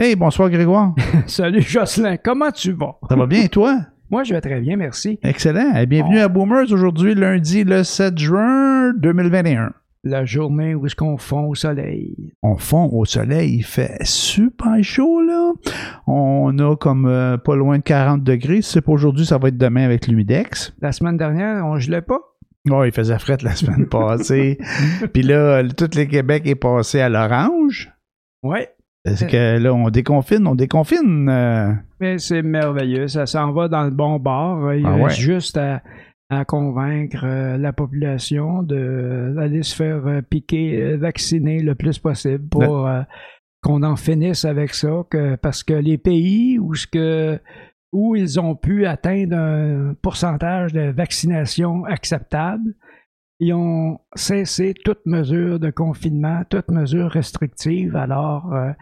Hey, bonsoir Grégoire. Salut Jocelyn, comment tu vas? Ça va bien, toi? Moi, je vais très bien, merci. Excellent. Et bienvenue à Boomers aujourd'hui, lundi le 7 juin 2021. La journée où est-ce qu'on fond au soleil? On fond au soleil, il fait super chaud là. On a comme euh, pas loin de 40 degrés. Si c'est pas aujourd'hui, ça va être demain avec l'humidex. La semaine dernière, on gelait pas? Oh, il faisait fret la semaine passée. Puis là, tout le Québec est passé à l'orange. Ouais. Parce que là, on déconfine, on déconfine. euh, Mais c'est merveilleux, ça s'en va dans le bon bord. Il Ah reste ouais. juste à, à convaincre euh, la population d'aller se faire euh, piquer, vacciner le plus possible pour euh, qu'on en finisse avec ça. Que, parce que les pays où, ce que, où ils ont pu atteindre un pourcentage de vaccination acceptable, ils ont cessé toute mesure de confinement, toute mesure restrictive. Alors, euh,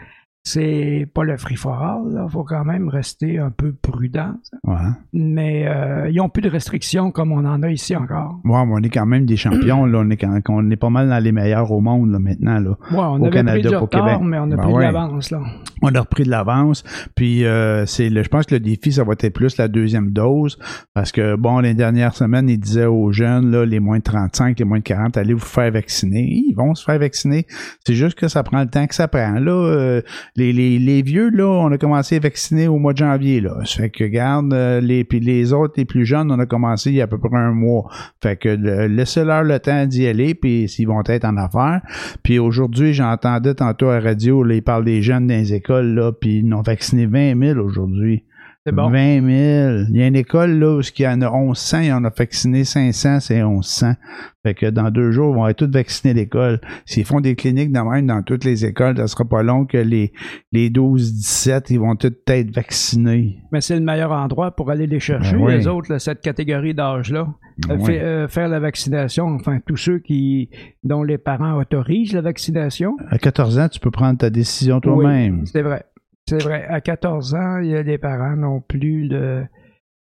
c'est pas le free for all. Il faut quand même rester un peu prudent. ouais. Mais euh, ils n'ont plus de restrictions comme on en a ici encore. Ouais, mais on est quand même des champions. Là. On, est quand- on est pas mal dans les meilleurs au monde là, maintenant. Là. Ouais, on Au avait Canada, pris du au retard, Québec. mais on a Ben pris ouais. de l'avance. là. On a repris de l'avance. Puis euh, c'est le, je pense que le défi, ça va être plus la deuxième dose. Parce que bon, les dernières semaines, ils disaient aux jeunes, là, les moins de 35, les moins de 40, allez vous faire vacciner. Ils vont se faire vacciner. C'est juste que ça prend le temps que ça prend. Là, euh, les, vieux, là, on a commencé à vacciner au mois de janvier. Là. Ça fait que garde euh, les puis les autres, les plus jeunes, on a commencé il y a à peu près un mois. Fait que le- laissez-leur le temps d'y aller, puis s'ils vont être en affaires. Puis aujourd'hui, j'entendais tantôt à la radio, là, ils parlent des jeunes dans les écoles, là, puis ils ont vacciné 20 000 aujourd'hui. C'est bon. 20 000. Il y a une école, là, où il y en a 1100, il y en a vacciné 500, c'est 1100. Fait que dans deux jours, ils vont être tous vaccinés l'école. S'ils font des cliniques de même dans toutes les écoles, ça sera pas long que les, les 12-17, ils vont tous être vaccinés. Mais c'est le meilleur endroit pour aller les chercher, Ben oui. les autres, là, cette catégorie d'âge-là. Euh, Ouais. fait- euh, faire la vaccination, enfin, tous ceux qui dont les parents autorisent la vaccination. À 14 ans, tu peux prendre ta décision toi-même. Oui, c'est vrai. C'est vrai. À 14 ans, il y a des parents n'ont plus le.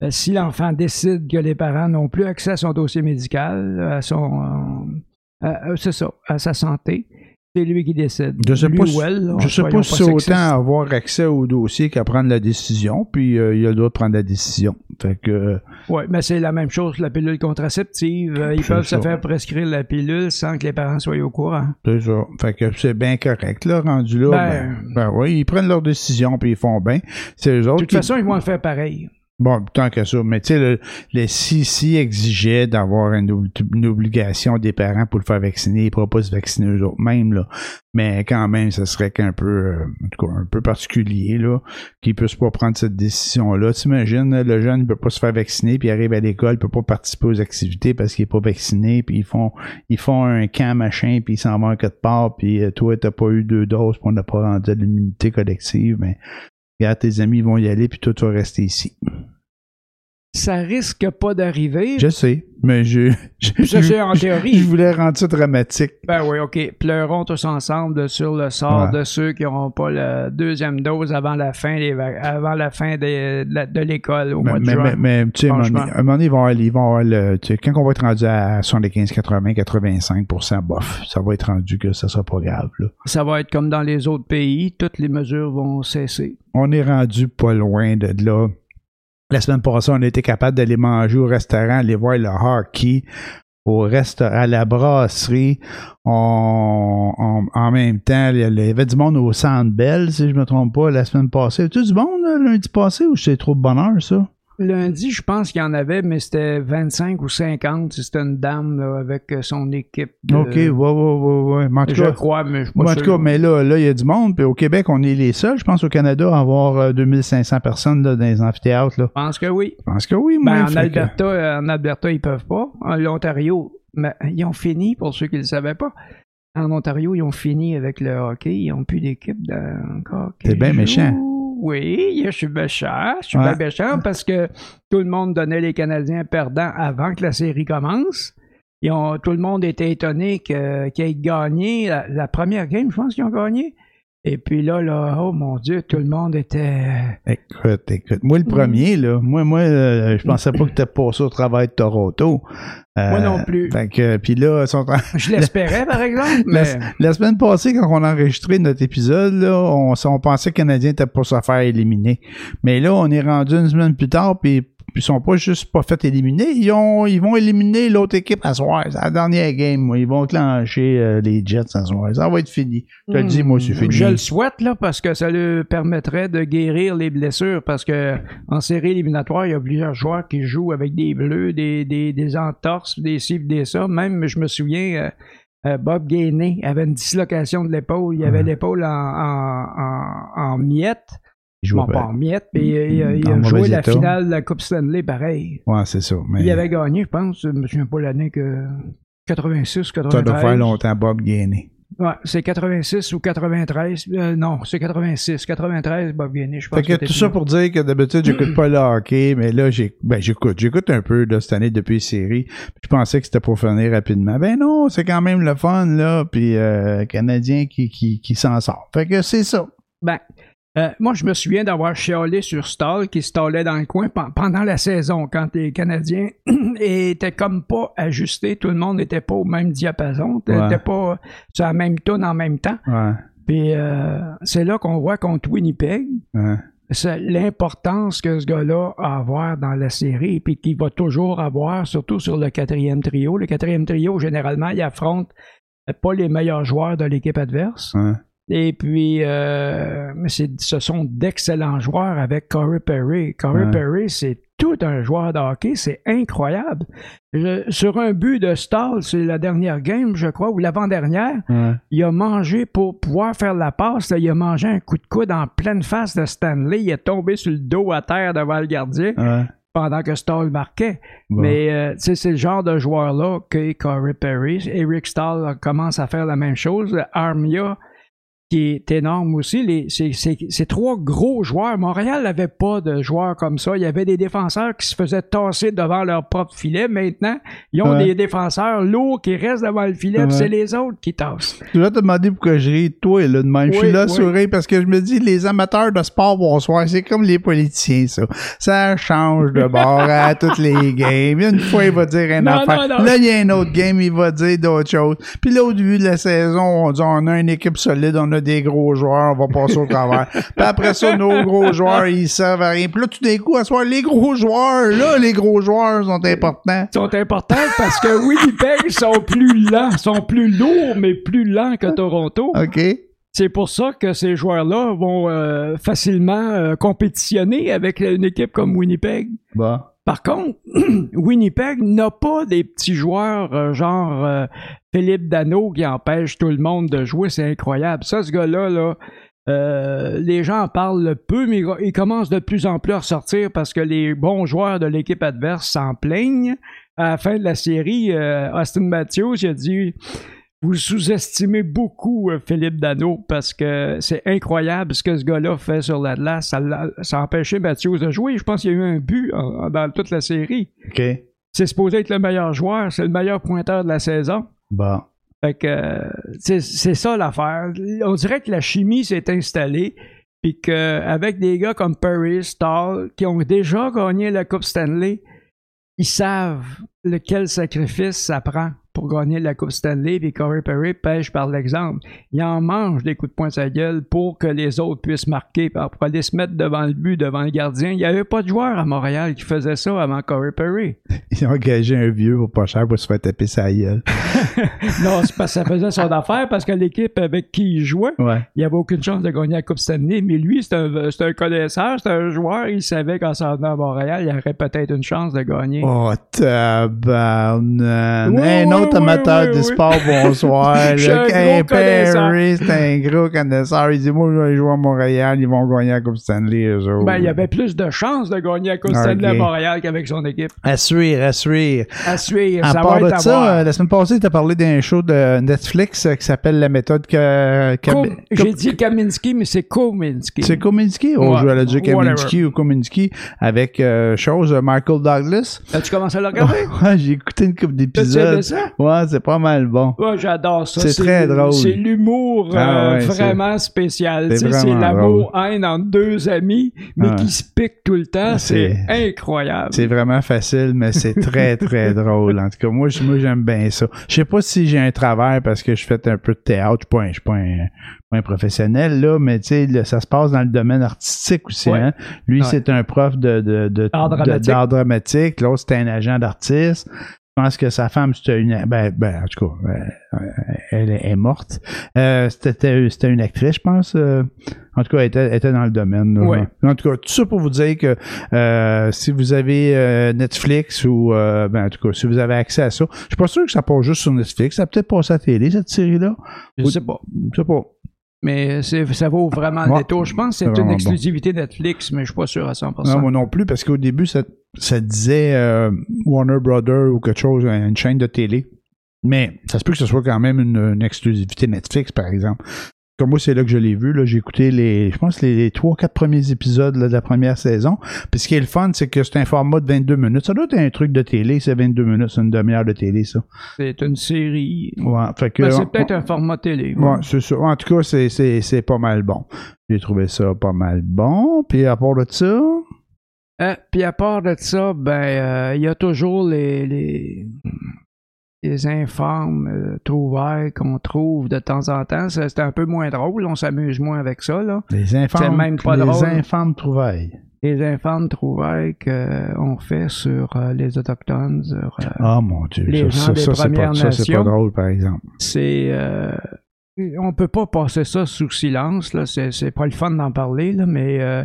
euh, Si l'enfant décide que les parents n'ont plus accès à son dossier médical, à son. euh, à- c'est ça, à sa santé, c'est lui qui décide. Je sais Lui pas ou si- elle, là, Je sais pas si c'est autant avoir accès au dossier qu'à prendre la décision, puis euh, il a le droit de prendre la décision. Fait que euh, Oui, mais c'est la même chose que la pilule contraceptive. Euh, Ils peuvent ça. se faire prescrire la pilule sans que les parents soient au courant. c'est ça. Fait que c'est bien correct, là, rendu là. Ben, Ben- ben oui, ils prennent leur décision, puis ils font bien. C'est De toute qui- façon, ils vont le faire pareil. Bon, tant que ça. Mais tu sais, le, le CC exigeait d'avoir une, une obligation des parents pour le faire vacciner. Ils ne pourraient pas se vacciner eux autres mêmes, là. Mais quand même, ce serait qu'un peu, euh, en tout cas, un peu particulier, là, qu'ils ne puissent pas prendre cette décision-là. T'imagines, le jeune ne peut pas se faire vacciner, puis il arrive à l'école, il ne peut pas participer aux activités parce qu'il n'est pas vacciné, puis ils font, ils font un camp machin, puis ils s'en vont quelque part, puis euh, toi, tu n'as pas eu deux doses, puis on n'a pas rendu l'immunité collective. Mais tes amis vont y aller, puis toi, tu vas rester ici. Ça risque pas d'arriver. Je sais, mais je. je Ça, c'est en théorie. Je voulais rendre ça dramatique. Ben oui, OK. Pleurons tous ensemble sur le sort Ouais. de ceux qui n'auront pas la deuxième dose avant la fin, des avant la fin des- de l'école au Mais, mois de mais, juin. mais, mais, tu sais, à un moment donné- à un moment donné, ils vont avoir, ils vont avoir le. tu sais, quand on va être rendu à 75, 80, 85% bof, ça va être rendu que ça sera pas grave. Là. Ça va être comme dans les autres pays. Toutes les mesures vont cesser. On est rendu pas loin de là. La semaine passée, on a été capable d'aller manger au restaurant, aller voir le hockey au restaurant, à la brasserie. On, en même temps, il y avait du monde au Centre Bell, si je me trompe pas, la semaine passée. Tu du monde lundi passé ou c'est trop de bonheur, ça? Lundi, je pense qu'il y en avait, mais c'était 25 ou 50. C'était une dame là, avec euh, son équipe. de- OK, ouais, ouais, ouais, ouais. Mais en tout Je cas, crois, mais je suis pas en tout cas, mais là, là, il y a du monde. Puis au Québec, on est les seuls, je pense, au Canada, à avoir euh, 2500 personnes là, dans les amphithéâtres. Là. Je pense que oui. Je pense que oui, moi. Ben, en, fait que- Alberta, euh, en Alberta, ils peuvent pas. En L'Ontario, ben, ils ont fini, pour ceux qui ne le savaient pas. En Ontario, ils ont fini avec le hockey. Ils n'ont plus d'équipe encore. T'es bien méchant. Oui, je suis méchant. Je suis Ouais. bien méchant parce que tout le monde donnait les Canadiens perdants avant que la série commence. Ils ont, tout le monde était étonné qu'ils aient gagné la, la première game, je pense qu'ils ont gagné. Et puis là, là, oh mon Dieu, tout le monde était. Écoute, écoute. Moi, le premier, là, moi, moi, euh, je pensais pas que t'étais passé au travail de Toronto. Euh, Moi non plus. Fait que, puis là, sont Je l'espérais, par exemple, la, mais. la semaine passée, quand on a enregistré notre épisode, là, on, on pensait que les Canadiens étaient pour se faire éliminer. Mais là, on est rendu une semaine plus tard, puis puis ils sont pas juste pas fait éliminer, ils ont ils vont éliminer l'autre équipe à soir. C'est la dernière game. Ils vont clencher euh, les Jets à soir. Ça va être fini. Je te le dis, moi, c'est fini. Hmm. Je le souhaite, là, parce que ça lui permettrait de guérir les blessures. Parce que en série éliminatoire, il y a plusieurs joueurs qui jouent avec des bleus, des, des, des entorses, des ci, des ça. Même, je me souviens, euh, euh, Bob Gainey avait une dislocation de l'épaule. Il avait l'épaule en, en, en, en miettes. Ils jouent Bon, pas. en miettes, puis il, a- il joué la état. finale de la Coupe Stanley pareil. Ouais, c'est ça. Mais Il avait gagné, je pense. Je me souviens pas l'année que. 86, ça doit 93. faire longtemps, Bob Gainey. Ouais, c'est 86 ou 93. Euh, non, c'est 86. 93, Bob Gainey, je pense. Fait que tout ça là. pour dire que d'habitude, j'écoute pas le hockey, mais là, ben, j'écoute. J'écoute un peu, là, cette année, depuis les séries. Je pensais que c'était pour finir rapidement. Ben non, c'est quand même le fun, là, puis euh, Canadien qui, qui, qui s'en sort. Fait que c'est ça. Ben, euh, moi, je me souviens d'avoir chialé sur Stahl qui stallait dans le coin pen- pendant la saison quand les Canadiens étaient comme pas ajustés. Tout le monde n'était pas au même diapason. Ouais. n'était pas sur la même tonne en même temps. Ouais. Puis euh, c'est là qu'on voit contre Winnipeg. ouais. c'est l'importance que ce gars-là a à avoir dans la série, puis qu'il va toujours avoir, surtout sur le quatrième trio. Le quatrième trio, généralement, il affronte pas les meilleurs joueurs de l'équipe adverse. Et puis, euh, mais ce sont d'excellents joueurs avec Corey Perry. Corey Ouais. Perry, c'est tout un joueur de hockey, c'est incroyable. Je- sur un but de Stahl, c'est la dernière game, je crois, ou l'avant-dernière, ouais. il a mangé pour pouvoir faire la passe. là, il a mangé un coup de coude en pleine face de Stanley. Il est tombé sur le dos à terre devant le gardien ouais. pendant que Stahl marquait. Bon. Mais euh, c'est le genre de joueur-là que Corey Perry. Eric Stahl commence à faire la même chose. Armia, qui est énorme aussi. Les, c'est, c'est- c'est trois gros joueurs. Montréal n'avait pas de joueurs comme ça. Il y avait des défenseurs qui se faisaient tasser devant leur propre filet. Maintenant, ils ont Ouais. des défenseurs lourds qui restent devant le filet. Ouais. C'est les autres qui tassent. Je vais te demander pourquoi je ris de toi, là, de même. je suis là, oui. sourire, parce que je me dis, les amateurs de sport, bonsoir, c'est comme les politiciens, ça. Ça change de bord à toutes les games. Une fois, il va dire Non, affaire. non, non. Là, il y a un autre game, il va dire d'autres choses. Puis là, au début de la saison, on dit, on a une équipe solide, on a des gros joueurs, on va passer au travers. Puis après ça, nos gros joueurs, ils servent à rien. Puis là, tout d'un coup, à soir, les gros joueurs, là, les gros joueurs sont importants. sont importants parce que Winnipeg sont plus lents, sont plus lourds, mais plus lents que Toronto. OK? C'est pour ça que ces joueurs-là vont euh, facilement euh, compétitionner avec une équipe comme Winnipeg. Bon. Par contre, Winnipeg n'a pas des petits joueurs euh, genre euh, Philippe Dano qui empêche tout le monde de jouer. C'est incroyable. Ça, ce gars-là, là, euh, les gens en parlent peu, mais il- commence de plus en plus à ressortir parce que les bons joueurs de l'équipe adverse s'en plaignent. À la fin de la série, Austin Matthews a dit Vous sous-estimez beaucoup euh, Philippe Dano parce que c'est incroyable ce que ce gars-là fait sur la glace. Ça, a empêché Matthews de jouer. Je pense qu'il y a eu un but en- en- dans toute la série. OK. C'est supposé être le meilleur joueur, c'est le meilleur pointeur de la saison. Bon. Fait que euh, c'est ça l'affaire. On dirait que la chimie s'est installée, puis qu'avec des gars comme Perry, Stahl, qui ont déjà gagné la Coupe Stanley, ils savent lequel sacrifice ça prend pour gagner la Coupe Stanley, puis Corey Perry pêche par l'exemple. Il en mange des coups de poing sa gueule pour que les autres puissent marquer, pour aller se mettre devant le but, devant le gardien. Il n'y avait pas de joueur à Montréal qui faisait ça avant Corey Perry. Ils ont engagé un vieux pour pas cher pour se faire taper sa gueule. Non, c'est parce que ça faisait son affaire, parce que l'équipe avec qui il jouait, Ouais. il n'y avait aucune chance de gagner la Coupe Stanley, mais lui, c'est un, connaisseur, c'est un joueur, il savait qu'en s'en venant à Montréal, il aurait peut-être une chance de gagner. Oh, tabarnak. Oui, autre amateur oui. sport, bonsoir. Le. Perry, c'est un gros connaisseur. Il dit, moi, je vais jouer à Montréal, ils vont gagner la Coupe Stanley, eux autres. Ben, il y avait plus de chances de gagner la Coupe Stanley à. Montréal qu'avec son équipe. À suivre, à suivre. À suivre, À ça part va de être à ça, euh, la semaine passée, tu as parlé d'un show de Netflix euh, qui s'appelle La méthode que. J'ai dit Kaminski, mais c'est Kominski. C'est Ouais, je vais dire whatever. Kaminski ou Kominsky avec euh, chose euh, Michael Douglas. As-tu commencé à le regarder? Ouais, j'ai écouté une couple d'épisodes. Ouais, c'est pas mal bon. Ouais, j'adore ça. C'est très drôle. C'est l'humour Ah euh, ouais, vraiment spécial. c'est l'amour-haine entre deux amis, mais Ouais. qui se piquent tout le temps. C'est incroyable. C'est vraiment facile, mais c'est très, très drôle. En tout cas, moi, moi j'aime bien ça. Je sais pas si j'ai un travers parce que je fais un peu de théâtre. Je suis pas un, je suis pas un, professionnel, là, mais tu sais, ça se passe dans le domaine artistique aussi. Ouais. Hein? Lui, Ouais. c'est un prof de, de, de, dramatique. d'art dramatique. L'autre, c'est un agent d'artiste. Je pense que sa femme, c'était une. Ben, ben en tout cas, euh, elle est, morte. Euh, c'était, c'était une actrice, je pense. euh, en tout cas, elle était, elle était dans le domaine. là. Ouais. En tout cas, tout ça pour vous dire que euh, si vous avez euh, Netflix ou euh, ben, en tout cas, si vous avez accès à ça, je suis pas sûr que ça passe juste sur Netflix. Ça a peut-être passé à la télé, cette série-là. Je sais pas. Je sais pas. Mais ça vaut vraiment le Ouais. détour. Je pense que C'est une bon. exclusivité Netflix, mais je suis pas sûr à 100%. Non, moi non plus, parce qu'au début, ça, ça disait euh, Warner Brother ou quelque chose, une chaîne de télé. Mais ça se peut que ce soit quand même une, une exclusivité Netflix, par exemple. Comme moi, c'est là que je l'ai vu. J'ai écouté les, je pense, les, les trois, quatre premiers épisodes là, de la première saison. Puis ce qui est le fun, c'est que c'est un format de 22 minutes. Ça doit être un truc de télé, c'est 22 minutes, c'est une demi-heure de télé, ça. C'est une série. Ouais, fait que, Ben, c'est peut-être un format télé. Ouais, c'est ça. En tout cas, c'est, pas mal bon. J'ai trouvé ça pas mal bon. Puis à part de ça, Euh, Puis à part de ça, ben euh, il y a toujours les, les, les informes euh, trouvailles qu'on trouve de temps en temps. C'est un peu moins drôle, on s'amuse moins avec ça. Là. les infâmes, même pas les drôle. infâmes trouvailles. Les informes trouvailles qu'on fait sur euh, les Autochtones, sur, euh, Ah mon Dieu, Les ça, gens ça, des ça, c'est pas, ça, c'est pas drôle, par exemple. c'est euh, on peut pas passer ça sous silence là c'est c'est pas le fun d'en parler là mais euh,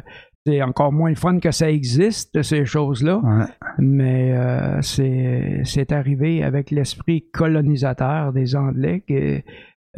c'est encore moins fun que ça existe ces choses là Ouais. mais euh, c'est arrivé avec l'esprit colonisateur des Anglais qui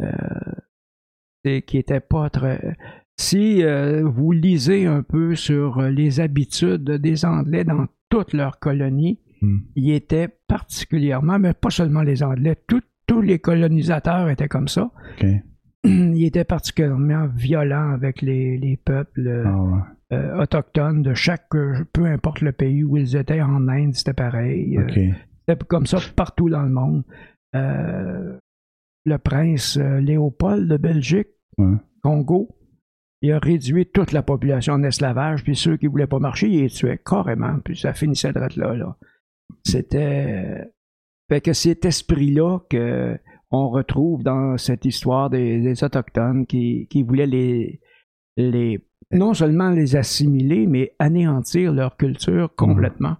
euh, qui était pas très si euh, vous lisez un peu sur les habitudes des Anglais dans toutes leurs colonies Hmm. ils étaient particulièrement, mais pas seulement les Anglais, tout- tous les colonisateurs étaient comme ça. Ils étaient particulièrement violents avec les, les peuples euh, Ah ouais. Euh, autochtones de chaque, euh, peu importe le pays où ils étaient, en Inde, c'était pareil. Euh. C'était comme ça partout dans le monde. Le prince Léopold de Belgique, Ouais. Congo, il a réduit toute la population en esclavage, puis ceux qui voulaient pas marcher, il les tuait carrément, puis ça finissait de là, là. C'était. Fait que cet esprit-là que on retrouve dans cette histoire des, des Autochtones qui, qui voulaient les, les. Non seulement les assimiler, mais anéantir leur culture complètement.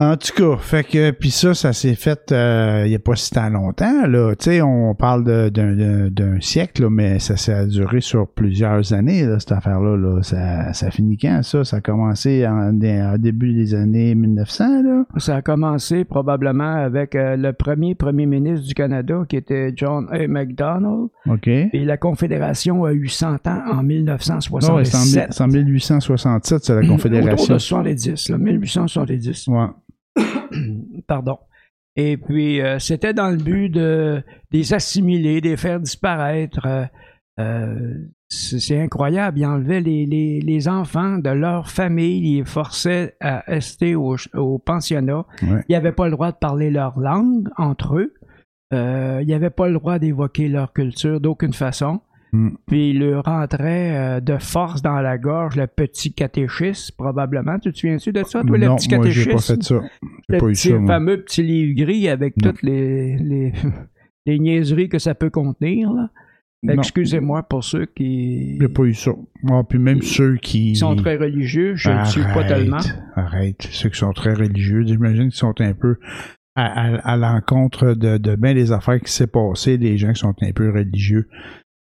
En tout cas, fait que puis ça, ça s'est fait euh, il y a pas si tant longtemps là. Tu sais, on parle d'un siècle, là, mais ça, ça a duré sur plusieurs années là, cette affaire-là. Là. Ça, ça finit quand ça? Ça a commencé en, en début des années 1900 là? Ça a commencé probablement avec euh, le premier premier ministre du Canada qui était John A. MacDonald. Ok. Et la Confédération a eu 100 ans en Non, ouais, 1967. c'est en, mille- c'est en 1867, c'est la Autour Confédération. de 70, là, 1870. Ouais. Pardon. Et puis, euh, c'était dans le but de les assimiler, de les faire disparaître. Euh, euh, c'est incroyable. Ils enlevaient les, les, les enfants de leur famille, ils les forçaient à rester au, au pensionnat. Ouais. Ils n'avaient pas le droit de parler leur langue entre eux. Ils n'avaient pas le droit d'évoquer leur culture d'aucune façon. Mm. Puis il leur rentrait euh, de force dans la gorge le petit catéchisme, probablement. Tu te souviens-tu de ça, toi, le petit moi, catéchisme? j'ai pas fait ça. Le pas eu ça, fameux petit livre gris avec Non. toutes les, les, les niaiseries que ça peut contenir. là. Excusez-moi pour ceux qui, J'ai pas eu ça. Ah, puis même ceux qui... qui sont très religieux, je ne suis pas tellement. Arrête. Ceux qui sont très religieux, j'imagine qu'ils sont un peu à, à- à l'encontre de, de bien des affaires qui s'est passées, des gens qui sont un peu religieux.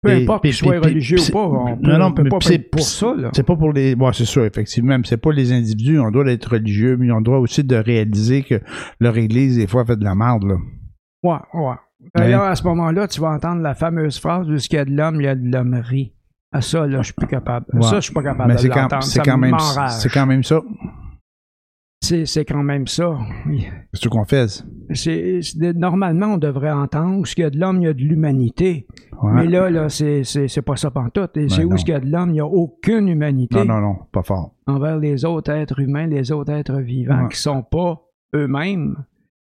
Peu importe qu'ils soient religieux ou pas, on non, peut, non, on peut mais pas être pour ça. Là. C'est pas pour les. Bon, c'est sûr, effectivement, mais c'est pas les individus. On doit être religieux, mais on doit aussi de réaliser que leur église, des fois, fait de la merde, là. Ouais, ouais. D'ailleurs, à ce moment-là, tu vas entendre la fameuse phrase de ce qu'il y a de l'homme, il y a de l'hommerie. À ça, là, je suis plus capable. Ouais. Ça, je suis pas capable Mais de l'entendre. c'est quand même, c'est quand même ça. C'est c'est quand même ça. C'est ce qu'on fait. C'est- c'est- normalement, on devrait entendre ce qu'il y a de l'homme, il y a de l'humanité. Ouais. Mais là, là, c'est c'est- c'est pas ça pantoute. Et c'est où ce qu'il y a de l'homme, il n'y a aucune humanité Non, non, non, pas fort. envers les autres êtres humains, les autres êtres vivants Ouais. qui sont pas eux-mêmes,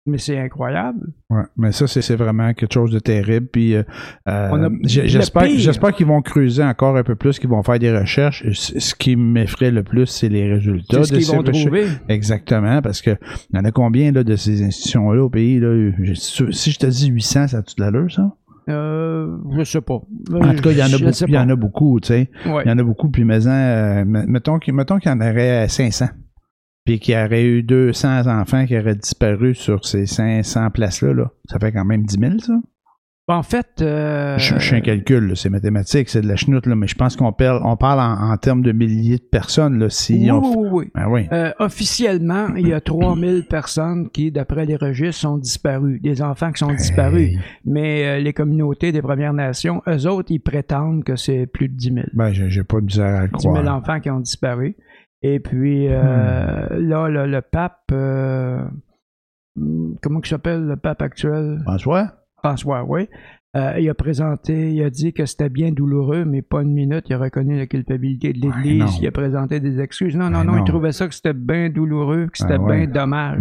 mais c'est incroyable. Ouais, mais ça, c'est vraiment quelque chose de terrible. Puis euh, euh, a- j'espère, qu'ils vont creuser encore un peu plus, qu'ils vont faire des recherches. Ce qui m'effraie le plus, c'est les résultats ce de ces vont recherches. trouver. Exactement, parce que il y en a combien là, de ces institutions-là au pays? Là? Si je te dis 800, ça a-tu de l'allure, ça? Euh, je sais pas. En tout cas, il y en a beaucoup. Il y en a beaucoup, tu sais. Il y en a beaucoup, puis mais, euh, m- mettons, qu'il- mettons qu'il y en aurait 500. Puis qu'il y aurait eu 200 enfants qui auraient disparu sur ces 500 places-là. Là. Ça fait quand même 10 000, ça? En fait, euh, Je, fais un calcul, c'est mathématique, c'est de la chenoute, là, mais je pense qu'on parle, on parle en, en termes de milliers de personnes. Là, si oui, on... oui, oui, oui. Ben oui. Euh, officiellement, il y a 3000 personnes qui, d'après les registres, sont disparues. Des enfants qui sont disparus. Hey. Mais euh, les communautés des Premières Nations, eux autres, ils prétendent que c'est plus de 10 000. Ben, j'ai pas de misère à le 10 000 croire. enfants qui ont disparu. Et puis, euh, Hmm. là, le, le pape, euh, comment il s'appelle le pape actuel? François? François, oui. Euh, il a présenté, il a dit que c'était bien douloureux, mais pas une minute. Il a reconnu la culpabilité de l'Église. il a présenté des excuses. Non, non, Ouais, non, non. il trouvait ça que c'était bien douloureux, que c'était ouais. bien dommage.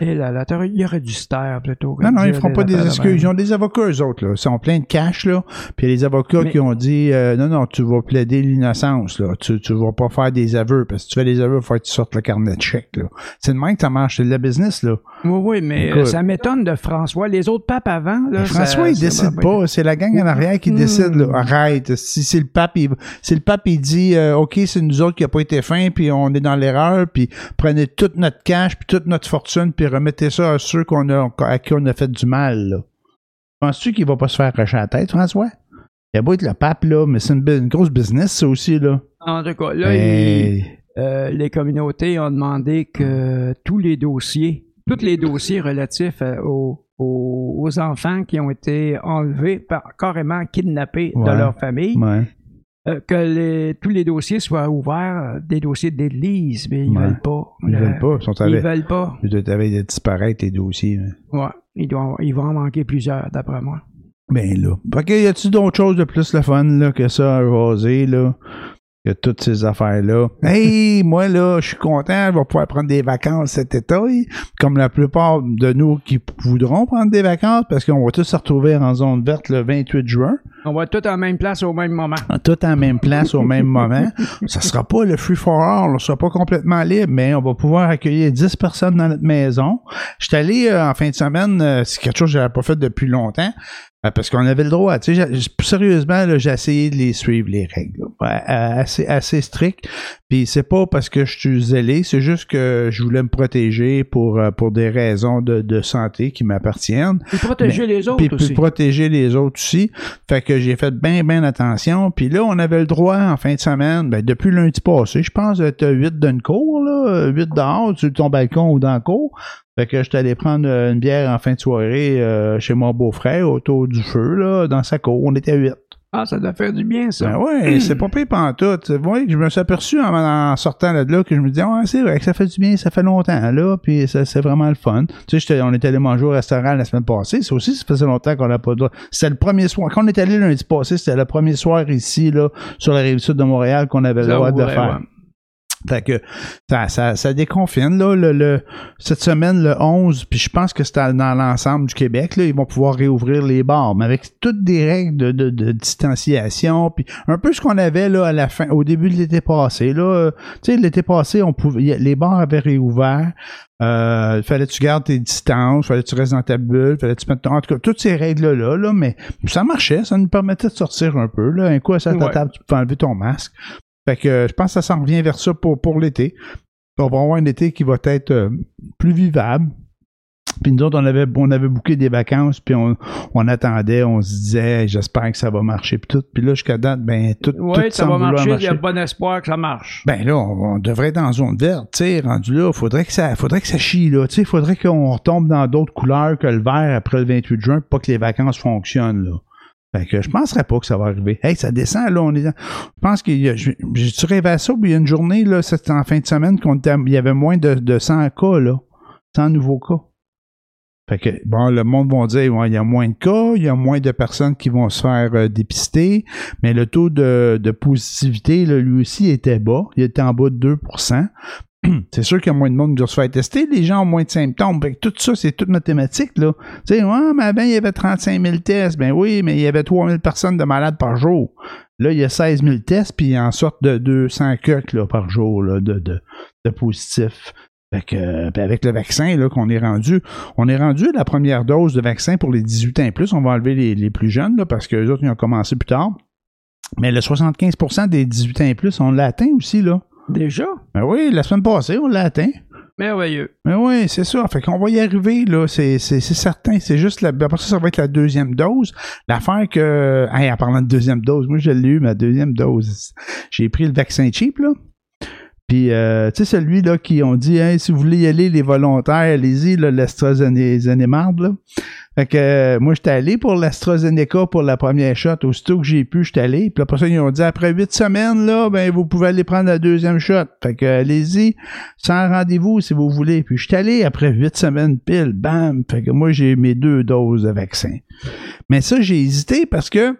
Ouais. Et là, là, t'aurais- il aurait dû se taire plutôt. Non, non, ils feront pas des excuses. Ils ont des avocats, eux autres, là. Ils sont pleins de cash, là. Puis il y a les avocats Mais- qui ont dit euh, non, non, tu vas plaider l'innocence, là. Tu, tu vas pas faire des aveux. Parce que si tu fais des aveux, il faut que tu sortes le carnet de chèque, là. C'est de même que ça marche. C'est de la business, là. Oui, oui, mais Écoute. euh, ça m'étonne de François. Les autres papes avant, là. Mais ça- François, il décide va pas. C'est la gang en arrière qui Hmm. décide, là. Arrête. Si c'est le pape, il, si le pape, il dit, euh, OK, c'est nous autres qui a pas été fin, puis on est dans l'erreur, puis prenez toute notre cash, puis toute notre fortune, puis remettez ça à ceux qu'on a, à qui on a fait du mal. Penses-tu qu'il va pas se faire racher la tête, François? Il a beau être le pape, là, mais c'est une, grosse business, ça aussi, là. En tout cas, là, il- Mais- euh, les communautés ont demandé que tous les dossiers, tous les dossiers relatifs à- aux, aux- enfants qui ont été enlevés, par, carrément kidnappés de leur famille, Ouais. Euh, que les- tous les dossiers soient ouverts, euh, des dossiers d'église, mais ils Ouais. veulent pas. Ils Euh, veulent pas. Ils sont Ils allés. veulent pas. Ils doivent aller disparaître, les dossiers. hein. Ouais, ils, doivent, ils vont en manquer plusieurs, d'après moi. Ben là. Fait que y a-tu d'autres choses de plus le fun là, que ça à jaser, là? Que toutes ces affaires-là. Hey, moi là, je suis content, je vais pouvoir prendre des vacances cet été, comme la plupart de nous qui voudront prendre des vacances, parce qu'on va tous se retrouver en zone verte le 28 juin, On va tous en même place au même moment. tout en même place au même moment. Ça sera pas le free for all, on sera pas complètement libre, mais on va pouvoir accueillir 10 personnes dans notre maison. Je suis allé euh, en fin de semaine, euh, c'est quelque chose que j'avais pas fait depuis longtemps. euh, Parce qu'on avait le droit, tu sais, sérieusement, j'ai essayé de les suivre, les règles. là. Assez, assez strict. Puis c'est pas parce que je suis zélé, c'est juste que je voulais me protéger pour, pour des raisons de, de santé qui m'appartiennent. Et protéger les autres Puis, puis aussi. protéger les autres aussi. Fait que j'ai fait bien, bien attention. Puis là, on avait le droit en fin de semaine, ben, depuis lundi passé, je pense, d'être 8 d'une cour, là, 8 dehors, sur ton balcon ou dans la cour. Fait que j'étais allé prendre euh, une bière en fin de soirée euh, chez mon beau-frère autour du feu, là, dans sa cour. On était 8. Ah, ça doit faire du bien, ça. Ben ouais, c'est pas pire pantoute. Vous voyez que je me suis aperçu en, en sortant de là que je me disais, ouais, c'est vrai que ça fait du bien, ça fait longtemps, là, puis c'est vraiment le fun. Tu sais, on était allé manger au restaurant la semaine passée. Ça aussi, ça faisait longtemps qu'on n'a pas de C'était le premier soir. Quand on est allé lundi passé, c'était le premier soir ici, là, sur la rive sud de Montréal qu'on avait le droit de faire. ouais. Fait que ça, ça, ça déconfine là, le, le- cette semaine, le 11, puis je pense que c'est dans l'ensemble du Québec, là, ils vont pouvoir réouvrir les bars, mais avec toutes des règles de, de, de distanciation, puis un peu ce qu'on avait là à la fin, au début de l'été passé. Là, euh, tu sais, l'été passé, on pouvait, les bars avaient réouvert. Euh, fallait que tu gardes tes distances, fallait que tu restes dans ta bulle, fallait que tu mettes ton- en tout cas toutes ces règles là là, mais ça marchait, ça nous permettait de sortir un peu là, un coup à ta Ouais. table, tu peux enlever ton masque. Fait que je pense que ça s'en revient vers ça pour, pour l'été. On va avoir un été qui va être euh, plus vivable. Puis nous autres, on avait, on avait booké des vacances, puis on, on attendait, on se disait, Hey, j'espère que ça va marcher, puis tout. Puis là, jusqu'à date, ben, tout, Oui, tout ça va marcher. Il y a bon espoir que ça marche. Ben là, on, on devrait être en zone verte, tu sais, rendu là, faudrait que ça, faudrait que ça chie, là, tu sais, faudrait qu'on retombe dans d'autres couleurs que le vert après le 28 juin pour pas que les vacances fonctionnent, là. Fait que je penserais pas que ça va arriver. Hey, ça descend, là, on est. Je pense qu'il y a, j'ai rêvé à ça, puis il y a une journée, là, c'était en fin de semaine, qu'on était, il y avait moins de, de 100 cas, là. 100 nouveaux cas. Fait que, bon, le monde va dire, ouais, il y a moins de cas, il y a moins de personnes qui vont se faire euh, dépister, mais le taux de, de positivité, là, lui aussi, était bas. Il était en bas de 2 c'est sûr qu'il y a moins de monde qui doit se faire tester. Les gens ont moins de symptômes. Tout ça, c'est toute mathématique, là. Tu sais, ouais, mais avant, il y avait 35 000 tests. Ben oui, mais il y avait 3 000 personnes de malades par jour. Là, il y a 16 000 tests, puis il en sorte de 200 coques là, par jour de, positifs. Euh, avec le vaccin là, qu'on est rendu, on est rendu la première dose de vaccin pour les 18 ans et plus. On va enlever les, plus jeunes là, parce que les autres, ils ont commencé plus tard. Mais le 75% des 18 ans et plus, on l'a atteint aussi, là. Déjà? Ben oui, la semaine passée, on l'a atteint. Merveilleux. Ben oui, c'est ça. Fait qu'on va y arriver, là, c'est, c'est, c'est certain. C'est juste, la, après ça, ça va être la deuxième dose. L'affaire que, hey, en parlant de deuxième dose, moi, je l'ai eu, ma deuxième dose. J'ai pris le vaccin cheap, là. Puis, euh, tu sais, celui là qui ont dit, hey, si vous voulez y aller, les volontaires, allez-y, l'AstraZeneca, là. Fait que euh, moi, j'étais allé pour l'AstraZeneca pour la première shot. Aussitôt que j'ai pu, j'étais allé. Puis après ça, ils ont dit, après huit semaines, là, ben, vous pouvez aller prendre la deuxième shot. Fait que, allez-y, sans rendez-vous, si vous voulez. Puis j'étais allé après huit semaines pile, bam. Fait que moi, j'ai mes deux doses de vaccin. Mais ça, j'ai hésité parce que,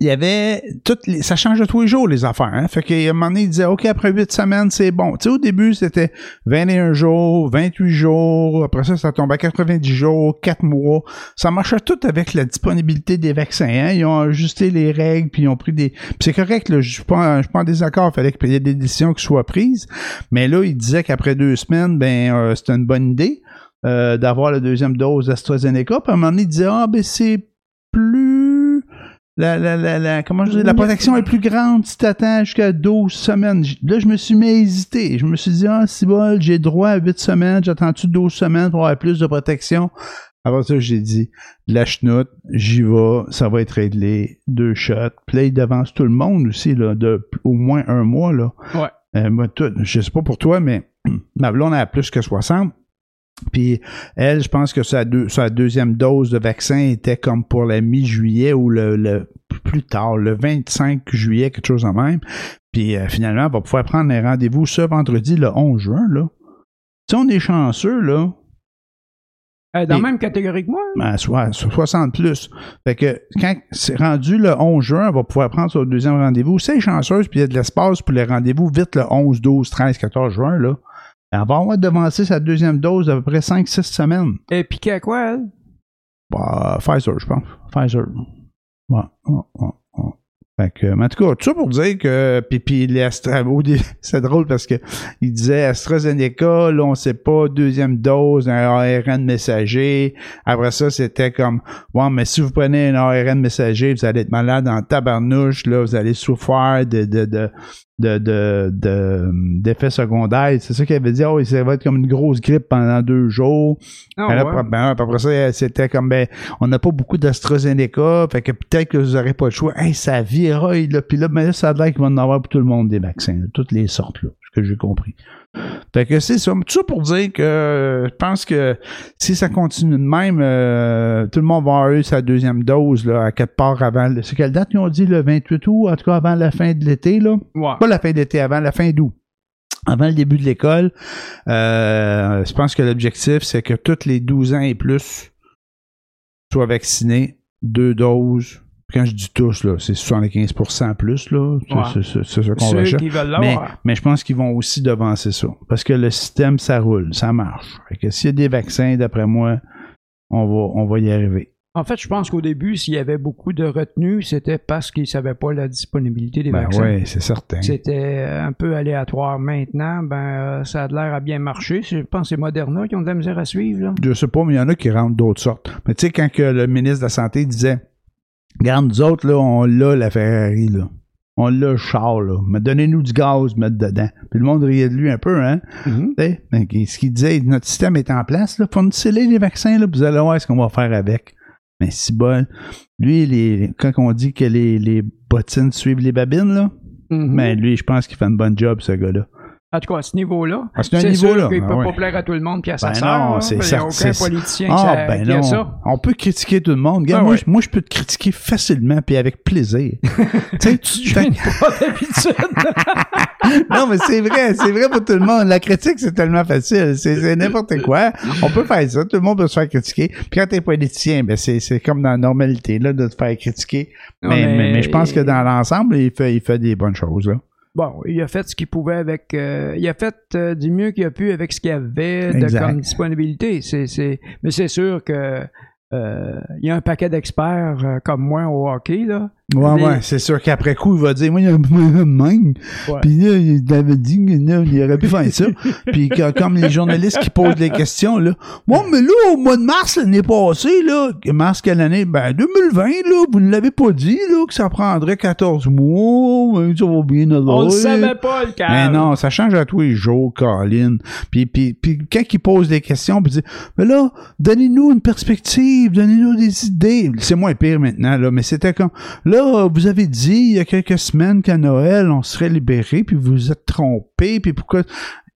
il y avait toutes les, ça change tous les jours les affaires hein? fait qu'à un moment donné il disait ok après 8 semaines c'est bon tu sais au début c'était 21 jours 28 jours après ça ça tombait à 90 jours 4 mois ça marchait tout avec la disponibilité des vaccins hein? ils ont ajusté les règles puis ils ont pris des c'est correct là, je suis pas je suis pas en désaccord il fallait qu'il y ait des décisions qui soient prises mais là il disait qu'après deux semaines ben euh, c'était une bonne idée euh, d'avoir la deuxième dose d'AstraZeneca puis à un moment donné il disait ah ben c'est la, la, la, la, comment je dis, la protection est plus grande si tu attends jusqu'à 12 semaines. Là, je me suis mis à hésiter. Je me suis dit, ah, si bol, j'ai droit à 8 semaines, j'attends-tu 12 semaines pour avoir plus de protection? Après ça, j'ai dit, la chenoute, j'y vais, ça va être réglé, deux shots. Il devance tout le monde aussi, là, de au moins un mois, là. Ouais. Euh, moi, tout, je sais pas pour toi, mais ma blonde a plus que 60. Puis elle, je pense que sa, deux, sa, deuxième dose de vaccin était comme pour la mi-juillet ou le, le, plus tard, le 25 juillet, quelque chose en même. Puis euh, finalement, elle va pouvoir prendre un rendez-vous ce vendredi, le 11 juin. Là. Si on est chanceux, là. Euh, dans la même catégorie que moi? Ben, soit, 60 plus. Fait que quand c'est rendu le 11 juin, elle va pouvoir prendre son deuxième rendez-vous. C'est chanceuse, puis il y a de l'espace pour les rendez-vous vite le 11, 12, 13, 14 juin. Là. Elle va avoir devancé sa deuxième dose d'à peu près 5-6 semaines. Et piqué à quoi, elle? Bah, Pfizer, je pense. Pfizer. Ouais, ouais, ouais, ouais. Fait que, mais en tout cas, tout ça pour dire que, puis, puis c'est drôle parce que il disait AstraZeneca, là, on sait pas, deuxième dose, un ARN messager. Après ça, c'était comme, ouais, mais si vous prenez un ARN messager, vous allez être malade en tabarnouche, là, vous allez souffrir de, de, de, de, de, de, d'effets secondaires. C'est ça qu'il avait dit, oh, ça va être comme une grosse grippe pendant deux jours. Ah, Ben ouais. après- ben, après ça, c'était comme, ben, on n'a pas beaucoup d'AstraZeneca, fait que peut-être que vous n'aurez pas le choix. Hey, ça viraille, là. Puis là, ben là, ça a l'air qu'il va en avoir pour tout le monde des vaccins, toutes les sortes, là, ce que j'ai compris. Fait que c'est ça. Tout ça pour dire que euh, je pense que si ça continue de même, euh, tout le monde va avoir eu sa deuxième dose, là, à quelque part avant. le- C'est quelle date ils ont dit, le 28 août, en tout cas avant la fin de l'été, là? Ouais. Pas la fin d'été, avant la fin d'août. Avant le début de l'école, euh, je pense que l'objectif, c'est que tous les 12 ans et plus soient vaccinés, deux doses. Quand je dis tous, là, c'est 75% plus, là. C'est- Ouais. Ça qu'on recherche. Mais, mais je pense qu'ils vont aussi devancer ça. Parce que le système, ça roule, ça marche. Fait que s'il y a des vaccins, d'après moi, on va, on va y arriver. En fait, je pense qu'au début, s'il y avait beaucoup de retenue, c'était parce qu'ils ne savaient pas la disponibilité des Ben vaccins. oui, c'est certain. C'était un peu aléatoire. Maintenant, ben, euh, ça a l'air à bien marcher. Je pense que c'est Moderna qui ont de la misère à suivre. Là. Je sais pas, mais il y en a qui rentrent d'autres sortes. Mais tu sais, quand que le ministre de la Santé disait Regarde, nous autres, là, on l'a la Ferrari, là. On l'a le char, là. Mais donnez-nous du gaz, mettre dedans. Puis le monde riait de lui un peu, hein. Mhm. Ben, ce qu'il disait, notre système est en place, là. Fournissez-les les vaccins, là, puis vous allez voir ce qu'on va faire avec. Mais si bon. Lui, les, quand on dit que les, les bottines suivent les babines, là, Mhm. mais lui, je pense qu'il fait un bon job, ce gars-là. En tout cas, à ce niveau-là, ce c'est sûr qu'il ne ah peut ouais. pas plaire à tout le monde puis à sa Ben sœur. non, c'est Il y a certain, aucun politicien qui, Ah, ça- ben qui a ça. On peut critiquer tout le monde. Regarde, Ah moi, ouais. moi, je peux te critiquer facilement puis avec plaisir. tu sais, tu pas d'habitude. Non, mais c'est vrai, c'est vrai pour tout le monde. La critique, c'est tellement facile. C'est n'importe quoi. On peut faire ça. Tout le monde peut se faire critiquer. Puis quand t'es politicien, ben c'est comme dans la normalité là, de te faire critiquer. Mais- mais, mais je pense que dans l'ensemble, il fait, il fait des bonnes choses. Là. Bon, il a fait ce qu'il pouvait avec. euh, il a fait euh, du mieux qu'il a pu avec ce qu'il avait de Exact. comme disponibilité. C'est, c'est, mais c'est sûr que euh, il y a un paquet d'experts euh, comme moi au hockey là. Ouais, Les- ouais, c'est sûr qu'après coup, il va dire, moi, il y a même. Puis là, il avait dit il aurait pu faire ça. Puis comme les journalistes qui posent des questions, là, moi, mais là, au mois de mars l'année passée, là, mars quelle année? Ben, 2020, là, vous ne l'avez pas dit, là, que ça prendrait 14 mois, ça va bien. On le savait pas le cas. Mais non, ça change à tous les jours, Colin. Puis, puis, puis quand il pose des questions, puis il dit, mais là, donnez-nous une perspective, donnez-nous des idées. C'est moins pire maintenant, là, mais c'était comme, là, vous avez dit il y a quelques semaines qu'à Noël, on serait libéré, puis vous vous êtes trompé, puis pourquoi...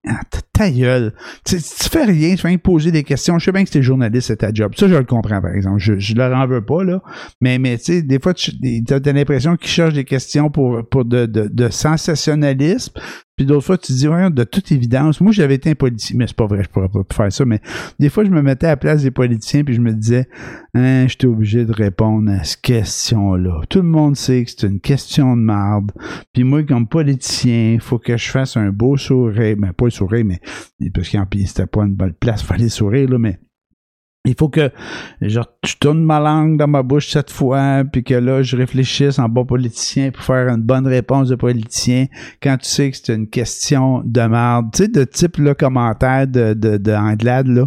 Ah, ta- gueule. Tu, fais rien, tu que poser des questions. Je sais bien que t'es journaliste, c'est ta job. Ça, je le comprends, par exemple. Je, je leur en veux pas, là. Mais, mais tu sais, des fois, tu as, l'impression qu'ils cherchent des questions pour, pour de, de sensationnalisme. Puis d'autres fois, tu te dis, ouais, de toute évidence, moi, j'avais été un politicien, mais c'est pas vrai, je pourrais pas faire ça, mais des fois, je me mettais à la place des politiciens, puis je me disais, hein, j'étais obligé de répondre à cette question-là. Tout le monde sait que c'est une question de marde. Puis moi, comme politicien, faut que je fasse un beau sourire. Ben, pas le sourire, mais parce qu'en c'était pas une bonne place, fallait sourire, là, mais il faut que genre, je tourne ma langue dans ma bouche cette fois, puis que là, je réfléchisse en bon politicien pour faire une bonne réponse de politicien quand tu sais que c'est une question de merde. Tu sais, de type là, commentaire de, de, de Anglade, là.